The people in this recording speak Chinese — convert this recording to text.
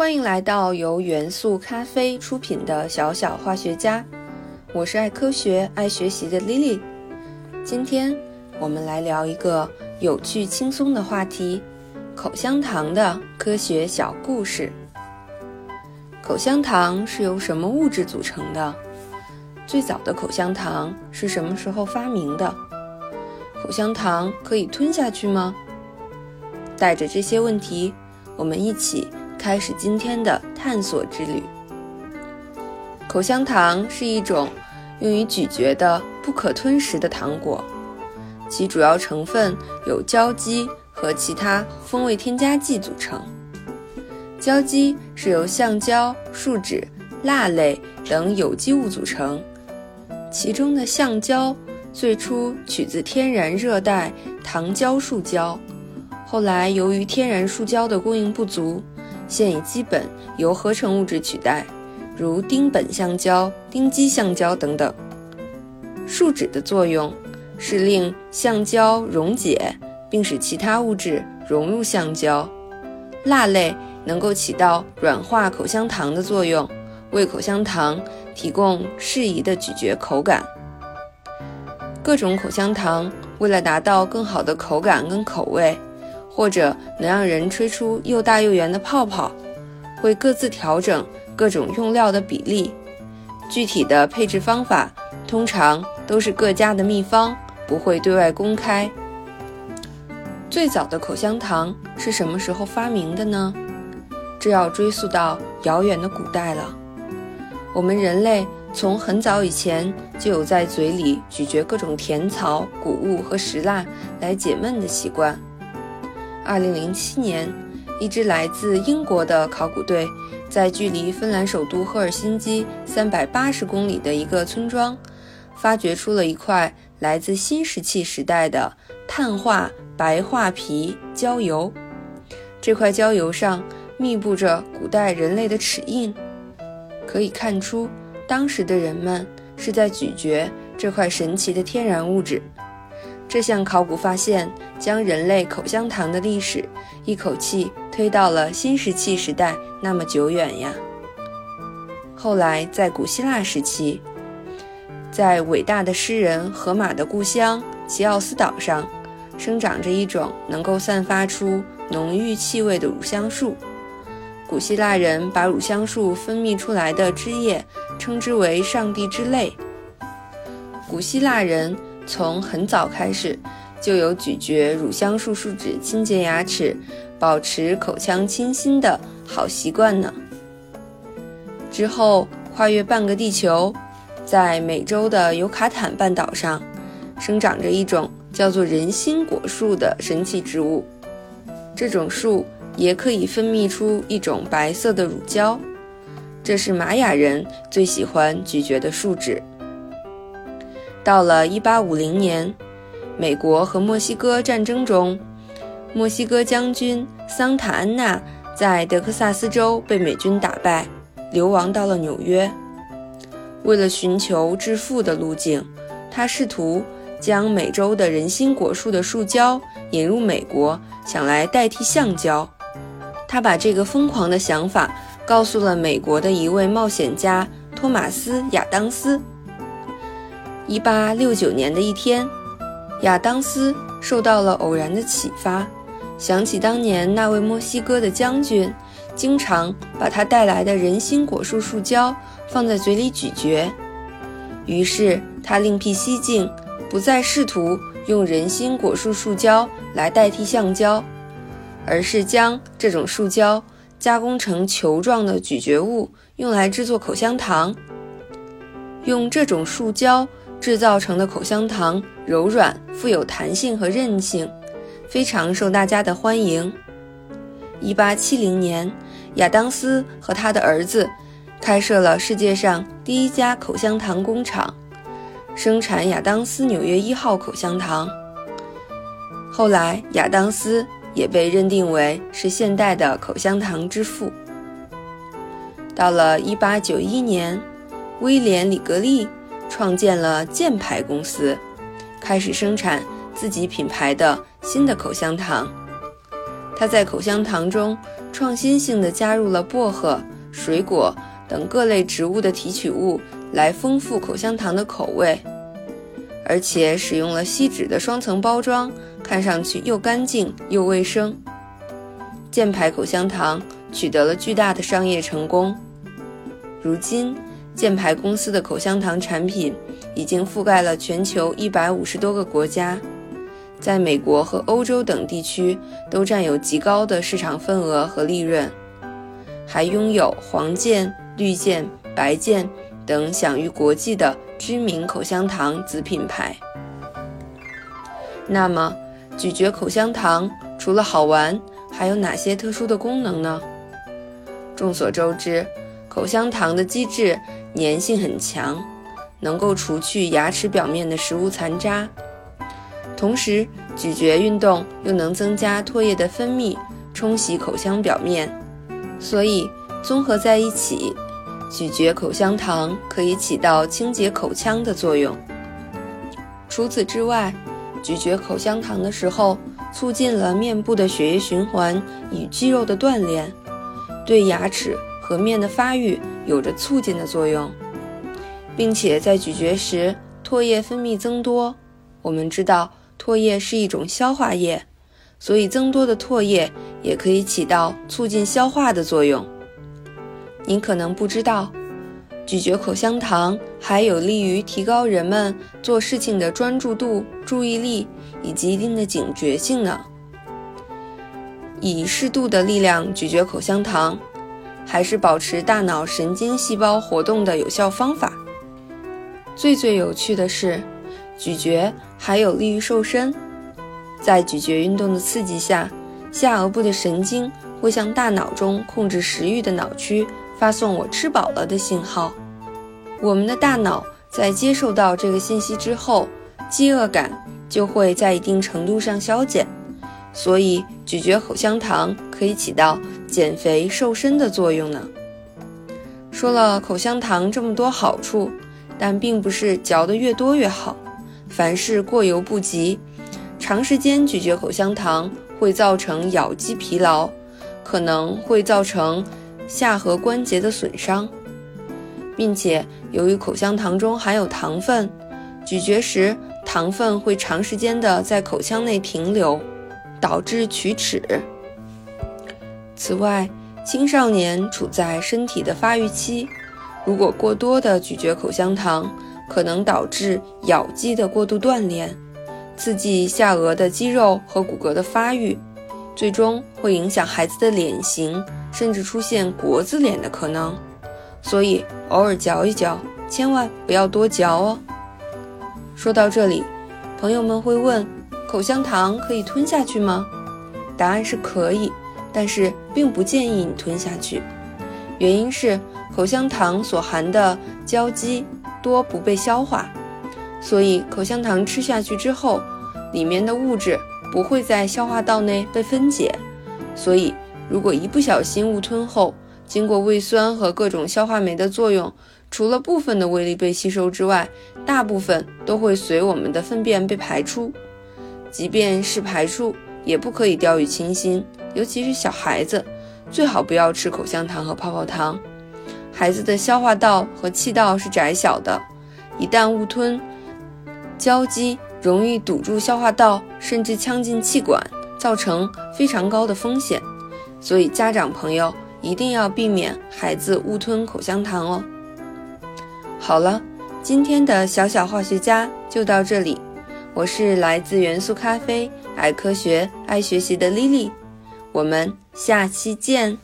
欢迎来到由元素咖啡出品的小小化学家，我是爱科学、爱学习的 Lily。今天我们来聊一个有趣轻松的话题——口香糖的科学小故事。口香糖是由什么物质组成的？最早的口香糖是什么时候发明的？口香糖可以吞下去吗？带着这些问题，我们一起开始今天的探索之旅。口香糖是一种用于咀嚼的不可吞食的糖果，其主要成分由胶基和其他风味添加剂组成。胶基是由橡胶、树脂、蜡类等有机物组成。其中的橡胶最初取自天然热带糖胶树胶，后来由于天然树胶的供应不足，现已基本由合成物质取代，如丁苯橡胶、丁基橡胶等等。树脂的作用是令橡胶溶解，并使其他物质融入橡胶。蜡类能够起到软化口香糖的作用。为口香糖提供适宜的咀嚼口感。各种口香糖为了达到更好的口感跟口味，或者能让人吹出又大又圆的泡泡，会各自调整各种用料的比例。具体的配置方法通常都是各家的秘方，不会对外公开。最早的口香糖是什么时候发明的呢？这要追溯到遥远的古代了。我们人类从很早以前就有在嘴里咀嚼各种甜草、谷物和石蜡来解闷的习惯。二零零七年，一支来自英国的考古队在距离芬兰首都赫尔辛基三百八十公里的一个村庄，发掘出了一块来自新石器时代的碳化白化皮焦油。这块焦油上密布着古代人类的齿印。可以看出，当时的人们是在咀嚼这块神奇的天然物质。这项考古发现将人类口香糖的历史一口气推到了新石器时代，那么久远呀！后来，在古希腊时期，在伟大的诗人荷马的故乡齐奥斯岛上，生长着一种能够散发出浓郁气味的乳香树。古希腊人把乳香树分泌出来的汁液称之为“上帝之泪”。古希腊人从很早开始就有咀嚼乳香树树脂清洁牙齿、保持口腔清新的好习惯呢。之后跨越半个地球，在美洲的尤卡坦半岛上，生长着一种叫做人心果树的神奇植物。这种树。也可以分泌出一种白色的乳胶，这是玛雅人最喜欢咀嚼的树脂。到了1850年，美国和墨西哥战争中，墨西哥将军桑塔安娜在德克萨斯州被美军打败，流亡到了纽约。为了寻求致富的路径，他试图将美洲的人心果树的树胶引入美国，想来代替橡胶。他把这个疯狂的想法告诉了美国的一位冒险家托马斯·亚当斯。1869年的一天，亚当斯受到了偶然的启发，想起当年那位墨西哥的将军经常把他带来的人心果树树胶放在嘴里咀嚼，于是他另辟蹊径，不再试图用人心果树树胶来代替橡胶。而是将这种树胶加工成球状的咀嚼物，用来制作口香糖。用这种树胶制造成的口香糖柔软、富有弹性和韧性，非常受大家的欢迎。1870年，亚当斯和他的儿子开设了世界上第一家口香糖工厂，生产亚当斯纽约一号口香糖。后来，亚当斯。也被认定为是现代的口香糖之父。到了1891年，威廉·里格利创建了箭牌公司，开始生产自己品牌的新的口香糖。他在口香糖中创新性的加入了薄荷、水果等各类植物的提取物，来丰富口香糖的口味，而且使用了锡纸的双层包装，看上去又干净又卫生。箭牌口香糖取得了巨大的商业成功，如今箭牌公司的口香糖产品已经覆盖了全球一百五十多个国家。在美国和欧洲等地区都占有极高的市场份额和利润，还拥有黄健、绿箭、白箭等享誉国际的知名口香糖子品牌。那么，咀嚼口香糖除了好玩，还有哪些特殊的功能呢？众所周知，口香糖的基质粘性很强，能够除去牙齿表面的食物残渣。同时，咀嚼运动又能增加唾液的分泌，冲洗口腔表面，所以综合在一起，咀嚼口香糖可以起到清洁口腔的作用。除此之外，咀嚼口香糖的时候，促进了面部的血液循环与肌肉的锻炼，对牙齿颌面的发育有着促进的作用，并且在咀嚼时唾液分泌增多。我们知道。唾液是一种消化液，所以增多的唾液也可以起到促进消化的作用。您可能不知道，咀嚼口香糖还有利于提高人们做事情的专注度、注意力以及一定的警觉性呢。以适度的力量咀嚼口香糖，还是保持大脑神经细胞活动的有效方法。最最有趣的是。咀嚼还有利于瘦身，在咀嚼运动的刺激下，下颌部的神经会向大脑中控制食欲的脑区发送“我吃饱了”的信号。我们的大脑在接受到这个信息之后，饥饿感就会在一定程度上消减，所以咀嚼口香糖可以起到减肥瘦身的作用呢。说了口香糖这么多好处，但并不是嚼得越多越好。凡事过犹不及，长时间咀嚼口香糖会造成咬肌疲劳，可能会造成下颌关节的损伤，并且由于口香糖中含有糖分，咀嚼时糖分会长时间的在口腔内停留，导致龋齿。此外，青少年处在身体的发育期，如果过多的咀嚼口香糖。可能导致咬肌的过度锻炼，刺激下颚的肌肉和骨骼的发育，最终会影响孩子的脸型，甚至出现国字脸的可能。所以偶尔嚼一嚼，千万不要多嚼哦。说到这里，朋友们会问：口香糖可以吞下去吗？答案是可以，但是并不建议你吞下去。原因是口香糖所含的胶基。多不被消化，所以口香糖吃下去之后，里面的物质不会在消化道内被分解，所以如果一不小心误吞后，经过胃酸和各种消化酶的作用，除了部分的胃力被吸收之外，大部分都会随我们的粪便被排出。即便是排出，也不可以掉以轻心，尤其是小孩子，最好不要吃口香糖和泡泡糖。孩子的消化道和气道是窄小的，一旦误吞，胶基容易堵住消化道，甚至呛进气管，造成非常高的风险。所以家长朋友一定要避免孩子误吞口香糖哦。好了，今天的小小化学家就到这里。我是来自元素咖啡、爱科学、爱学习的 Lily，我们下期见。